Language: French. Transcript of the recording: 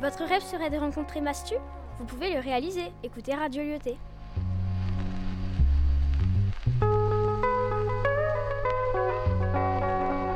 Votre rêve serait de rencontrer Mastu? Vous pouvez le réaliser. Écoutez Radio Lyoté.